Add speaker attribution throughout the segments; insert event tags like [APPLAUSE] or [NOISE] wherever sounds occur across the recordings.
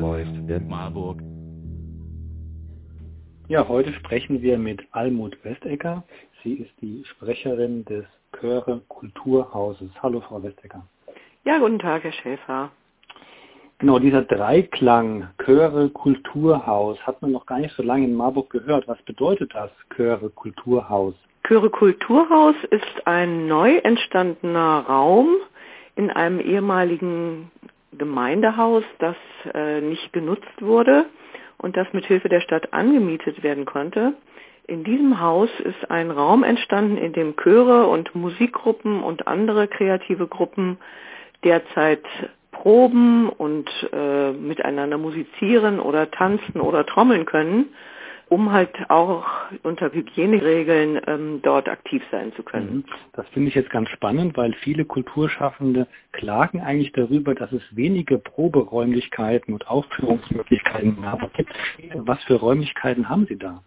Speaker 1: läuft in Marburg?
Speaker 2: Ja, heute sprechen wir mit Almut Westecker. Sie ist die Sprecherin des Chöre Kulturhauses. Hallo, Frau Westecker.
Speaker 3: Ja, guten Tag, Herr Schäfer.
Speaker 2: Genau, dieser Dreiklang Chöre Kulturhaus hat man noch gar nicht so lange in Marburg gehört. Was bedeutet das, Chöre Kulturhaus?
Speaker 3: Chöre Kulturhaus ist ein neu entstandener Raum in einem ehemaligen Gemeindehaus, das äh, nicht genutzt wurde und das mit Hilfe der Stadt angemietet werden konnte. In diesem Haus ist ein Raum entstanden, in dem Chöre und Musikgruppen und andere kreative Gruppen derzeit proben und äh, miteinander musizieren oder tanzen oder trommeln können, um halt auch unter Hygieneregeln ähm, dort aktiv sein zu können.
Speaker 2: Mhm. Das finde ich jetzt ganz spannend, weil viele Kulturschaffende klagen eigentlich darüber, dass es wenige Proberäumlichkeiten und Aufführungsmöglichkeiten gibt. Was für Räumlichkeiten haben Sie da?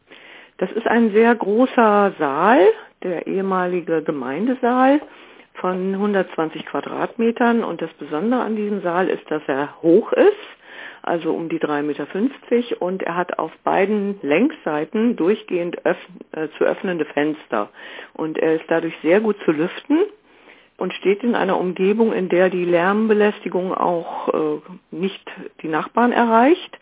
Speaker 3: Das ist ein sehr großer Saal, der ehemalige Gemeindesaal von 120 Quadratmetern und das Besondere an diesem Saal ist, dass er hoch ist, also um die 3,50 Meter und er hat auf beiden Längsseiten durchgehend öff äh, zu öffnende Fenster. Und er ist dadurch sehr gut zu lüften und steht in einer Umgebung, in der die Lärmbelästigung auch äh, nicht die Nachbarn erreicht.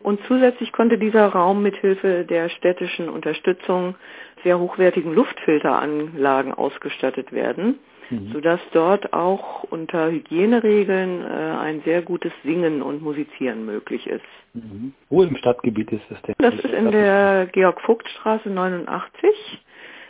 Speaker 3: Und zusätzlich konnte dieser Raum mithilfe der städtischen Unterstützung sehr hochwertigen Luftfilteranlagen ausgestattet werden mhm. sodass dort auch unter Hygieneregeln äh, ein sehr gutes Singen und Musizieren möglich ist.
Speaker 2: Mhm. Wo im Stadtgebiet ist es denn?
Speaker 3: Das ist in der Georg-Vogt-Straße 89,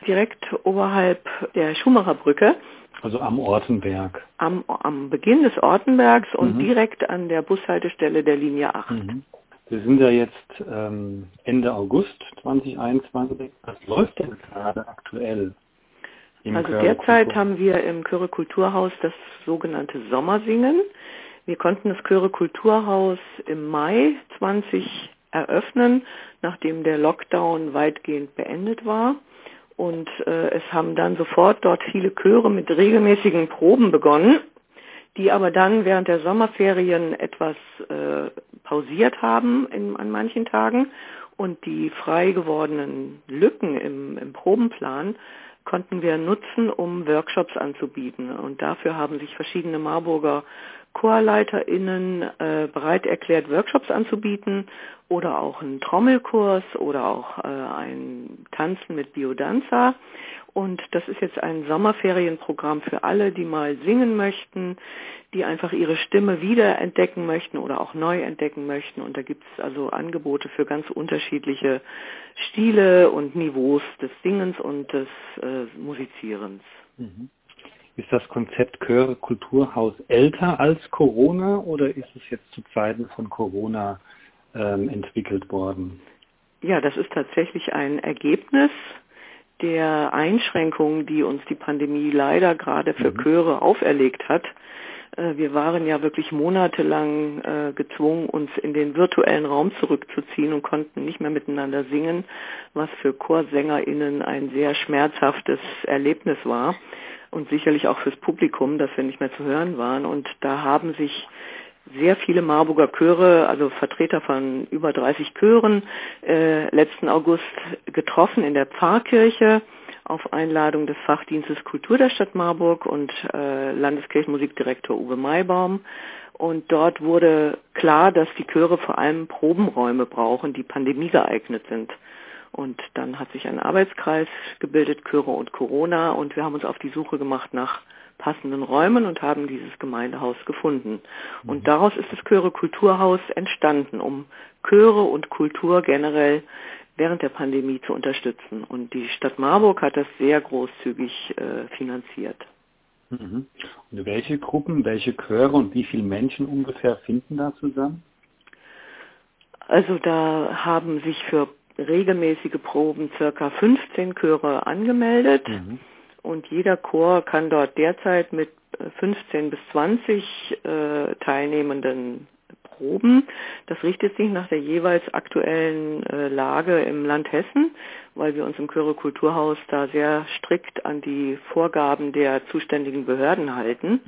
Speaker 3: direkt oberhalb der Schumacherbrücke.
Speaker 2: Also am Ortenberg.
Speaker 3: Am, am Beginn des Ortenbergs und mhm. direkt an der Bushaltestelle der Linie 8. Mhm.
Speaker 2: Wir sind ja jetzt ähm, Ende August 2021. Was läuft denn gerade aktuell?
Speaker 3: Also derzeit haben wir im Chöre Kulturhaus das sogenannte Sommersingen. Wir konnten das Chöre Kulturhaus im Mai 20 eröffnen, nachdem der Lockdown weitgehend beendet war. Und äh, es haben dann sofort dort viele Chöre mit regelmäßigen Proben begonnen, die aber dann während der Sommerferien etwas äh, pausiert haben in, an manchen Tagen. Und die frei gewordenen Lücken im, im Probenplan konnten wir nutzen, um Workshops anzubieten. Und dafür haben sich verschiedene Marburger ChorleiterInnen äh, bereit erklärt, Workshops anzubieten oder auch einen Trommelkurs oder auch äh, ein Tanzen mit Biodanza. Und das ist jetzt ein Sommerferienprogramm für alle, die mal singen möchten, die einfach ihre Stimme wiederentdecken möchten oder auch neu entdecken möchten. Und da gibt es also Angebote für ganz unterschiedliche Stile und Niveaus des Singens und des äh, Musizierens.
Speaker 2: Mhm. Ist das Konzept Chöre Kulturhaus älter als Corona oder ist es jetzt zu Zeiten von Corona ähm, entwickelt worden?
Speaker 3: Ja, das ist tatsächlich ein Ergebnis der Einschränkungen, die uns die Pandemie leider gerade für mhm. Chöre auferlegt hat. Äh, wir waren ja wirklich monatelang äh, gezwungen, uns in den virtuellen Raum zurückzuziehen und konnten nicht mehr miteinander singen, was für ChorsängerInnen ein sehr schmerzhaftes Erlebnis war und sicherlich auch fürs Publikum, dass wir nicht mehr zu hören waren. Und da haben sich sehr viele Marburger Chöre, also Vertreter von über 30 Chören, äh, letzten August getroffen in der Pfarrkirche auf Einladung des Fachdienstes Kultur der Stadt Marburg und äh, Landeskirchenmusikdirektor Uwe Maibaum. Und dort wurde klar, dass die Chöre vor allem Probenräume brauchen, die pandemiegeeignet sind. Und dann hat sich ein Arbeitskreis gebildet, Chöre und Corona, und wir haben uns auf die Suche gemacht nach passenden Räumen und haben dieses Gemeindehaus gefunden. Und mhm. daraus ist das Chöre Kulturhaus entstanden, um Chöre und Kultur generell während der Pandemie zu unterstützen. Und die Stadt Marburg hat das sehr großzügig äh, finanziert.
Speaker 2: Mhm. Und welche Gruppen, welche Chöre und wie viele Menschen ungefähr finden da zusammen?
Speaker 3: Also da haben sich für regelmäßige Proben circa 15 Chöre angemeldet. Mhm. Und jeder Chor kann dort derzeit mit 15 äh, bis 20 äh, Teilnehmenden proben. Das richtet sich nach der jeweils aktuellen äh, Lage im Land Hessen, weil wir uns im Chöre Kulturhaus da sehr strikt an die Vorgaben der zuständigen Behörden halten.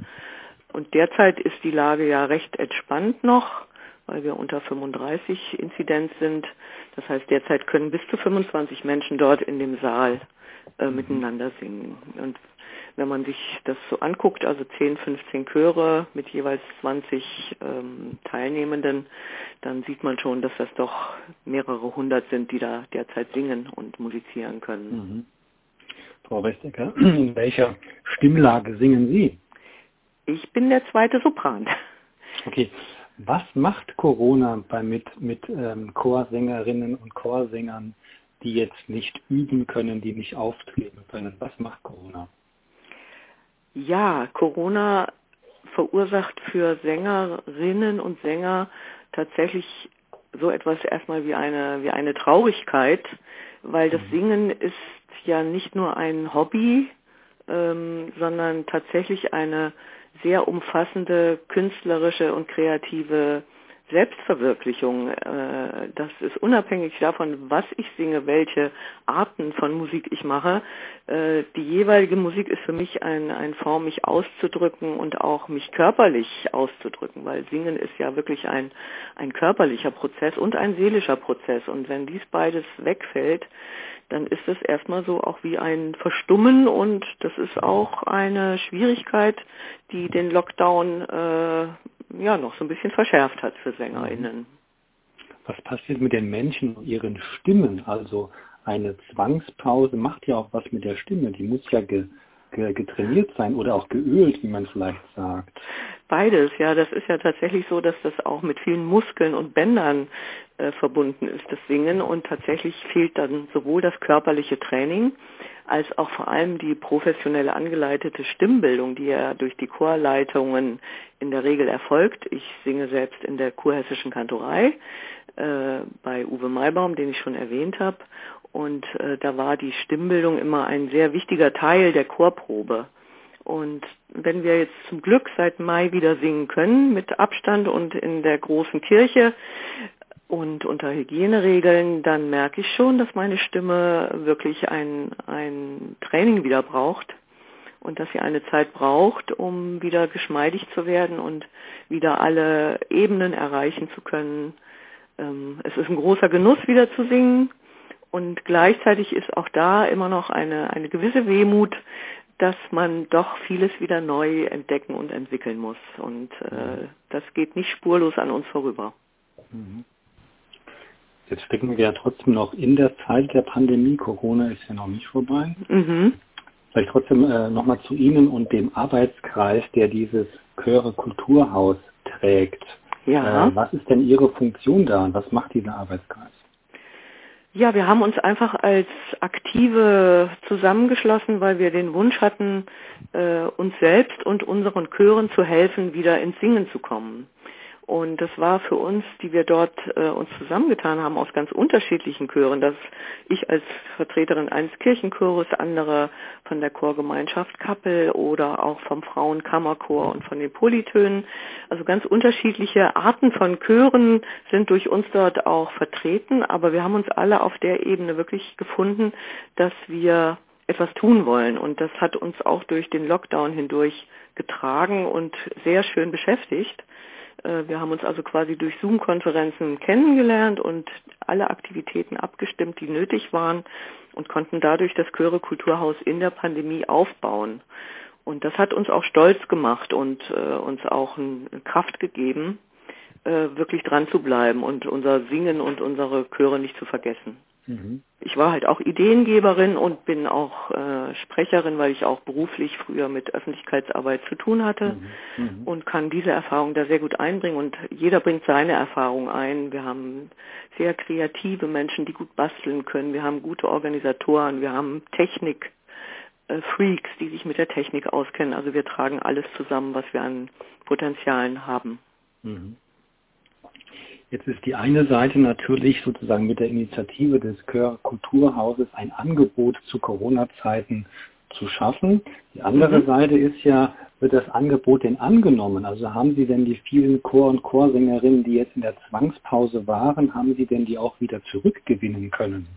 Speaker 3: Und derzeit ist die Lage ja recht entspannt noch, weil wir unter 35 Inzidenz sind. Das heißt, derzeit können bis zu 25 Menschen dort in dem Saal äh, mhm. miteinander singen. Und wenn man sich das so anguckt, also 10, 15 Chöre mit jeweils 20 ähm, Teilnehmenden, dann sieht man schon, dass das doch mehrere hundert sind, die da derzeit singen und musizieren können. Mhm.
Speaker 2: Frau Westecker, [CLEARS THROAT] in welcher Stimmlage singen Sie?
Speaker 3: Ich bin der zweite Sopran.
Speaker 2: Okay. Was macht Corona bei mit, mit ähm, Chorsängerinnen und Chorsängern, die jetzt nicht üben können, die nicht auftreten können? Was macht Corona?
Speaker 3: Ja, Corona verursacht für Sängerinnen und Sänger tatsächlich so etwas erstmal wie eine, wie eine Traurigkeit, weil das mhm. Singen ist ja nicht nur ein Hobby, ähm, sondern tatsächlich eine sehr umfassende künstlerische und kreative Selbstverwirklichung. Äh, das ist unabhängig davon, was ich singe, welche Arten von Musik ich mache. Äh, die jeweilige Musik ist für mich ein, eine Form, mich auszudrücken und auch mich körperlich auszudrücken, weil Singen ist ja wirklich ein, ein körperlicher Prozess und ein seelischer Prozess. Und wenn dies beides wegfällt, dann ist es erstmal so auch wie ein Verstummen und das ist auch eine Schwierigkeit, die den Lockdown äh, ja noch so ein bisschen verschärft hat für SängerInnen.
Speaker 2: Was passiert mit den Menschen und ihren Stimmen? Also eine Zwangspause macht ja auch was mit der Stimme. Die muss ja ge, getrainiert sein oder auch geölt, wie man vielleicht sagt.
Speaker 3: Beides, ja, das ist ja tatsächlich so, dass das auch mit vielen Muskeln und Bändern äh, verbunden ist, das Singen. Und tatsächlich fehlt dann sowohl das körperliche Training als auch vor allem die professionelle angeleitete Stimmbildung, die ja durch die Chorleitungen in der Regel erfolgt. Ich singe selbst in der kurhessischen Kantorei äh, bei Uwe Maibaum, den ich schon erwähnt habe. Und äh, da war die Stimmbildung immer ein sehr wichtiger Teil der Chorprobe. Und wenn wir jetzt zum Glück seit Mai wieder singen können, mit Abstand und in der großen Kirche und unter Hygieneregeln, dann merke ich schon, dass meine Stimme wirklich ein, ein Training wieder braucht und dass sie eine Zeit braucht, um wieder geschmeidig zu werden und wieder alle Ebenen erreichen zu können. Ähm, es ist ein großer Genuss, wieder zu singen. Und gleichzeitig ist auch da immer noch eine, eine gewisse Wehmut, dass man doch vieles wieder neu entdecken und entwickeln muss. Und äh, mhm. das geht nicht spurlos an uns vorüber. Mhm.
Speaker 2: Jetzt stecken wir ja trotzdem noch in der Zeit der Pandemie. Corona ist ja noch nicht vorbei. Mhm. Vielleicht trotzdem äh, nochmal zu Ihnen und dem Arbeitskreis, der dieses Chöre Kulturhaus trägt. Ja. Äh, was ist denn Ihre Funktion da und was macht dieser Arbeitskreis?
Speaker 3: Ja, wir haben uns einfach als Aktive zusammengeschlossen, weil wir den Wunsch hatten, äh, uns selbst und unseren Chören zu helfen, wieder ins Singen zu kommen. Und das war für uns, die wir dort äh, uns zusammengetan haben, aus ganz unterschiedlichen Chören. dass ich als Vertreterin eines Kirchenchores, andere von der Chorgemeinschaft Kappel oder auch vom Frauenkammerchor und von den Polytönen. Also ganz unterschiedliche Arten von Chören sind durch uns dort auch vertreten. Aber wir haben uns alle auf der Ebene wirklich gefunden, dass wir etwas tun wollen. Und das hat uns auch durch den Lockdown hindurch getragen und sehr schön beschäftigt. Äh, wir haben uns also quasi durch Zoom-Konferenzen kennengelernt und alle Aktivitäten abgestimmt, die nötig waren und konnten dadurch das Chöre Kulturhaus in der Pandemie aufbauen. Und das hat uns auch stolz gemacht und äh, uns auch Kraft gegeben, äh, wirklich dran zu bleiben und unser Singen und unsere Chöre nicht zu vergessen. Mhm. Ich war halt auch Ideengeberin und bin auch äh, Sprecherin, weil ich auch beruflich früher mit Öffentlichkeitsarbeit zu tun hatte mhm. Mhm. und kann diese Erfahrung da sehr gut einbringen und jeder bringt seine Erfahrung ein. Wir haben sehr kreative Menschen, die gut basteln können. Wir haben gute Organisatoren, wir haben Technik. Äh, Freaks, die sich mit der Technik auskennen. Also wir tragen alles zusammen, was wir an Potenzialen haben.
Speaker 2: Jetzt ist die eine Seite natürlich sozusagen mit der Initiative des Kör Kulturhauses ein Angebot zu Corona-Zeiten zu schaffen. Die andere mhm. Seite ist ja, wird das Angebot denn angenommen? Also haben Sie denn die vielen Chor- und Chorsängerinnen, die jetzt in der Zwangspause waren, haben Sie denn die auch wieder zurückgewinnen können?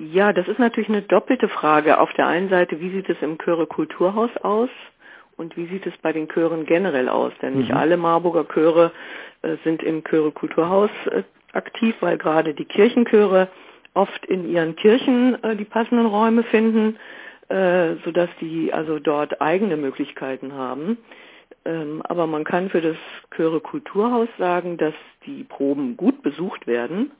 Speaker 3: Ja, das ist natürlich eine doppelte Frage. Auf der einen Seite, wie sieht es im Chöre Kulturhaus aus? und wie sieht es bei den Chören generell aus? Denn nicht mhm. alle Marburger Chöre sind im Chöre Kulturhaus äh, aktiv, weil gerade die Kirchenchöre oft in ihren Kirchen äh, die passenden Räume finden, äh, sodass die also dort eigene Möglichkeiten haben. Ähm, aber man kann für das Chöre Kulturhaus sagen, dass die Proben gut besucht werden,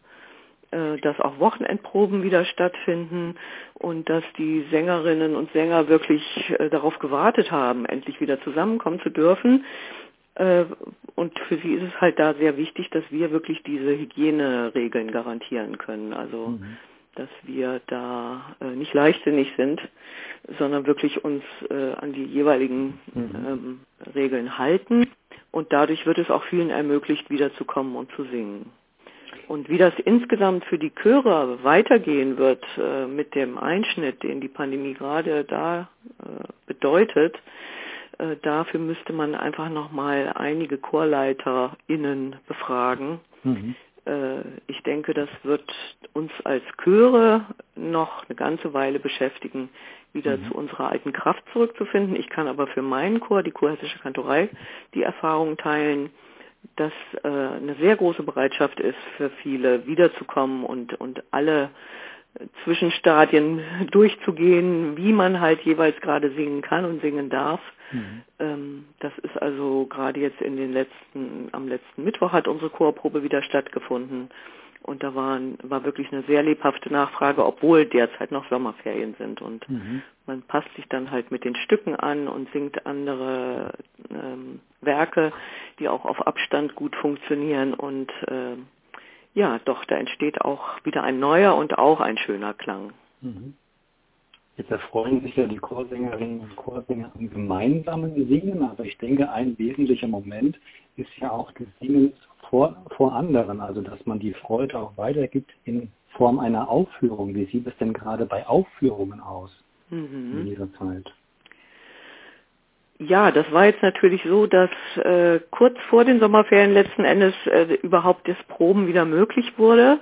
Speaker 3: äh, dass auch Wochenendproben wieder stattfinden und dass die Sängerinnen und Sänger wirklich äh, darauf gewartet haben, endlich wieder zusammenkommen zu dürfen. Äh, und für sie ist es halt da sehr wichtig, dass wir wirklich diese Hygieneregeln garantieren können. Also mhm dass wir da äh, nicht leichtsinnig sind, sondern wirklich uns äh, an die jeweiligen mhm. ähm, Regeln halten. Und dadurch wird es auch vielen ermöglicht, wiederzukommen und zu singen. Und wie das insgesamt für die Chöre weitergehen wird äh, mit dem Einschnitt, den die Pandemie gerade da äh, bedeutet, äh, dafür müsste man einfach nochmal einige ChorleiterInnen befragen. Mhm äh, ich denke, das wird uns als Chöre noch eine ganze Weile beschäftigen, wieder mhm. zu unserer alten Kraft zurückzufinden. Ich kann aber für meinen Chor, die Chorhessische Kantorei, die Erfahrung teilen, dass äh, eine sehr große Bereitschaft ist für viele wiederzukommen und, und alle Zwischenstadien durchzugehen, wie man halt jeweils gerade singen kann und singen darf. Mhm. Ähm, das ist also gerade jetzt in den letzten, am letzten Mittwoch hat unsere Chorprobe wieder stattgefunden. Und da waren, war wirklich eine sehr lebhafte Nachfrage, obwohl derzeit noch Sommerferien sind. Und mhm. man passt sich dann halt mit den Stücken an und singt andere ähm, Werke, die auch auf Abstand gut funktionieren. Und äh, ja, doch, da entsteht auch wieder ein neuer und auch ein schöner Klang. Mhm.
Speaker 2: Jetzt erfreuen sich ja die Chorsängerinnen und Chorsänger am gemeinsamen Singen, aber ich denke, ein wesentlicher Moment ist ja auch das Singen vor, vor anderen, also dass man die Freude auch weitergibt in Form einer Aufführung. Wie sieht es denn gerade bei Aufführungen aus mhm. in dieser Zeit?
Speaker 3: Ja, das war jetzt natürlich so, dass äh, kurz vor den Sommerferien letzten Endes äh, überhaupt das Proben wieder möglich wurde,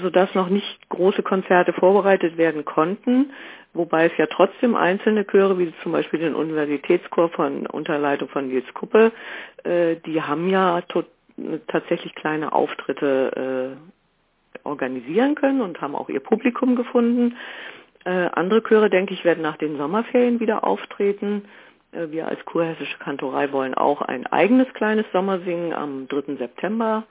Speaker 3: sodass noch nicht große Konzerte vorbereitet werden konnten, wobei es ja trotzdem einzelne Chöre, wie zum Beispiel den Universitätschor von Unterleitung von Nils Kuppe, äh, die haben ja tatsächlich kleine Auftritte äh, organisieren können und haben auch ihr Publikum gefunden. Äh, andere Chöre, denke ich, werden nach den Sommerferien wieder auftreten. Äh, wir als kurhessische Kantorei wollen auch ein eigenes kleines Sommersingen am 3. September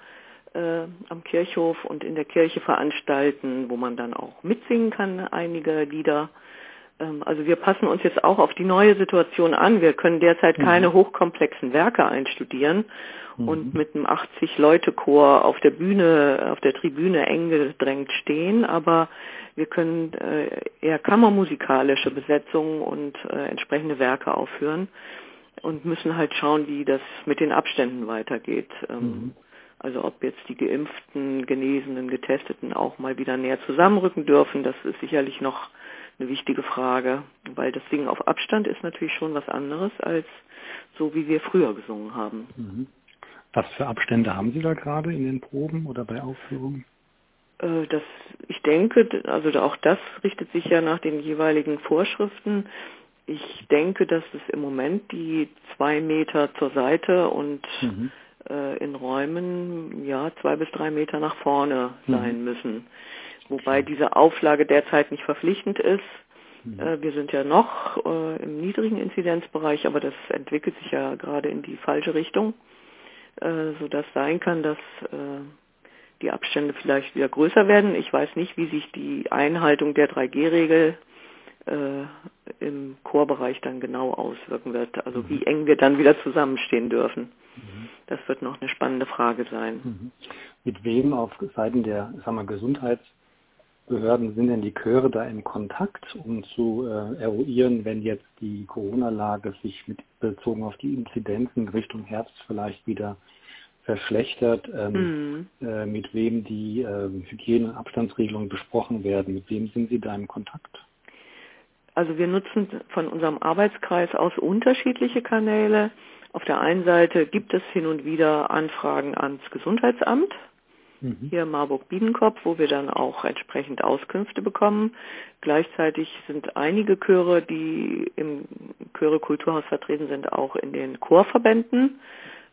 Speaker 3: äh, am Kirchhof und in der Kirche veranstalten, wo man dann auch mitsingen kann, einige Lieder. Ähm, also wir passen uns jetzt auch auf die neue Situation an. Wir können derzeit mhm. keine hochkomplexen Werke einstudieren mhm. und mit einem 80-Leute-Chor auf der Bühne, auf der Tribüne eng gedrängt stehen, aber wir können äh, eher kammermusikalische Besetzungen und äh, entsprechende Werke aufführen und müssen halt schauen, wie das mit den Abständen weitergeht. Ähm, mhm. Also ob jetzt die Geimpften, Genesenen, Getesteten auch mal wieder näher zusammenrücken dürfen, das ist sicherlich noch eine wichtige Frage, weil das Singen auf Abstand ist natürlich schon was anderes als so, wie wir früher gesungen haben. Mhm.
Speaker 2: Was für Abstände haben Sie da gerade in den Proben oder bei Aufführungen?
Speaker 3: Äh, das, ich denke, also auch das richtet sich ja nach den jeweiligen Vorschriften. Ich denke, dass es im Moment die zwei Meter zur Seite und mhm. äh, in Räumen ja zwei bis drei Meter nach vorne mhm. sein müssen. Wobei diese Auflage derzeit nicht verpflichtend ist. Mhm. Äh, wir sind ja noch äh, im niedrigen Inzidenzbereich, aber das entwickelt sich ja gerade in die falsche Richtung, äh, sodass sein kann, dass die Abstände vielleicht wieder größer werden. Ich weiß nicht, wie sich die Einhaltung der 3G-Regel äh, im Chorbereich dann genau auswirken wird. Also mhm. wie eng wir dann wieder zusammenstehen dürfen. Mhm. Das wird noch eine spannende Frage sein. Mhm.
Speaker 2: Mit wem auf Seiten der sagen wir, Gesundheitsbehörden sind denn die Chöre da im Kontakt, um zu äh, eruieren, wenn jetzt die Corona-Lage sich mit bezogen auf die Inzidenzen Richtung Herbst vielleicht wieder verschlechtert, ähm, mhm. äh, mit wem die äh, Hygiene- und Abstandsregelungen besprochen werden. Mit wem sind Sie da im Kontakt?
Speaker 3: Also wir nutzen von unserem Arbeitskreis aus unterschiedliche Kanäle. Auf der einen Seite gibt es hin und wieder Anfragen ans Gesundheitsamt. Mhm. hier Marburg-Biedenkopf, wo wir dann auch entsprechend Auskünfte bekommen. Gleichzeitig sind einige Chöre, die im Chöre Kulturhaus vertreten sind, auch in den Chorverbänden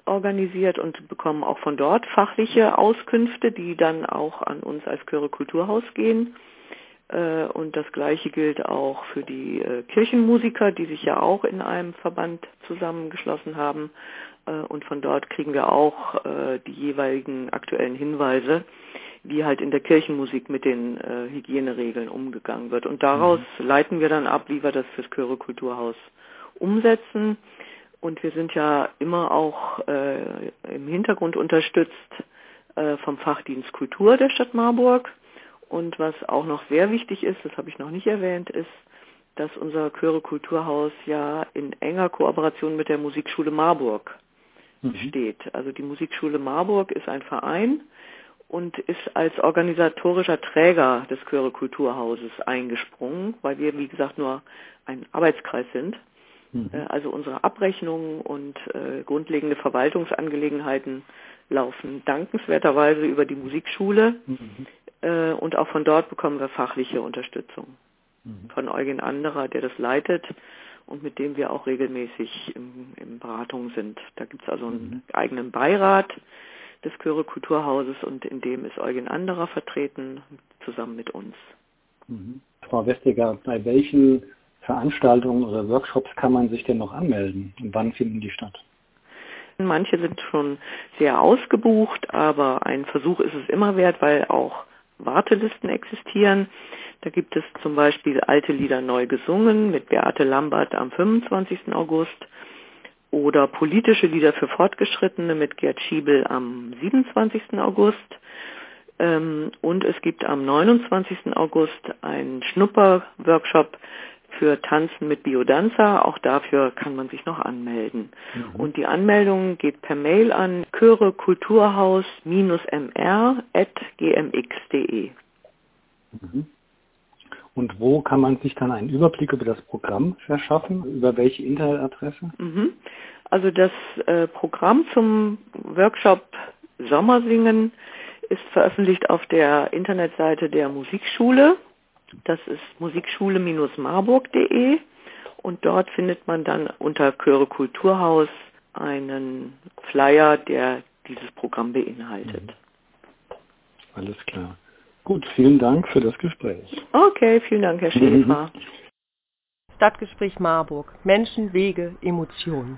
Speaker 3: organisiert und bekommen auch von dort fachliche Auskünfte, die dann auch an uns als Chöre Kulturhaus gehen. Äh, und das Gleiche gilt auch für die äh, Kirchenmusiker, die sich ja auch in einem Verband zusammengeschlossen haben. Äh, und von dort kriegen wir auch die jeweiligen aktuellen Hinweise, wie halt in der Kirchenmusik mit den Hygieneregeln umgegangen wird. Und daraus mhm. leiten wir dann ab, wie wir das fürs Chöre Kulturhaus umsetzen. Und wir sind ja immer auch im Hintergrund unterstützt vom Fachdienst Kultur der Stadt Marburg und was auch noch sehr wichtig ist, das habe ich noch nicht erwähnt, ist, dass unser Chöre Kulturhaus ja in enger Kooperation mit der Musikschule Marburg mhm. steht. Also die Musikschule Marburg ist ein Verein und ist als organisatorischer Träger des Chöre Kulturhauses eingesprungen, weil wir, wie gesagt, nur ein Arbeitskreis sind. Mhm. Äh, also unsere Abrechnungen und äh, grundlegende Verwaltungsangelegenheiten laufen dankenswerterweise über die Musikschule. Mhm äh, und auch von dort bekommen wir fachliche Unterstützung. Mhm. Von Eugen Anderer, der das leitet und mit dem wir auch regelmäßig in, in Beratung sind. Da gibt es also einen mhm. eigenen Beirat des Chöre Kulturhauses und in dem ist Eugen Anderer vertreten, zusammen mit uns.
Speaker 2: Mhm. Frau Westiger, bei welchen Veranstaltungen oder Workshops kann man sich denn noch anmelden und wann finden die statt?
Speaker 3: Manche sind schon sehr ausgebucht, aber ein Versuch ist es immer wert, weil auch Wartelisten existieren. Da gibt es zum Beispiel Alte Lieder neu gesungen mit Beate Lambert am 25. August oder politische Lieder für Fortgeschrittene mit Gerd Schiebel am 27. August. Ähm, und es gibt am 29. August einen Schnupper-Workshop für Tanzen mit Biodanza. Auch dafür kann man sich noch anmelden. Mhm. Und die Anmeldung geht per Mail an chörekulturhaus-mr.gmx.de.
Speaker 2: Mhm. Und wo kann man sich dann einen Überblick über das Programm verschaffen? Über welche Internetadresse?
Speaker 3: Mhm. Also das äh, Programm zum Workshop Sommersingen ist veröffentlicht auf der Internetseite der Musikschule das ist musikschule-marburg.de und dort findet man dann unter Chöre Kulturhaus einen Flyer, der dieses Programm beinhaltet. Mhm.
Speaker 2: Alles klar. Gut, vielen Dank für das Gespräch.
Speaker 3: Okay, vielen Dank, Herr Schäfer.
Speaker 4: Mhm. Stadtgespräch Marburg. Menschen, Wege, Emotionen.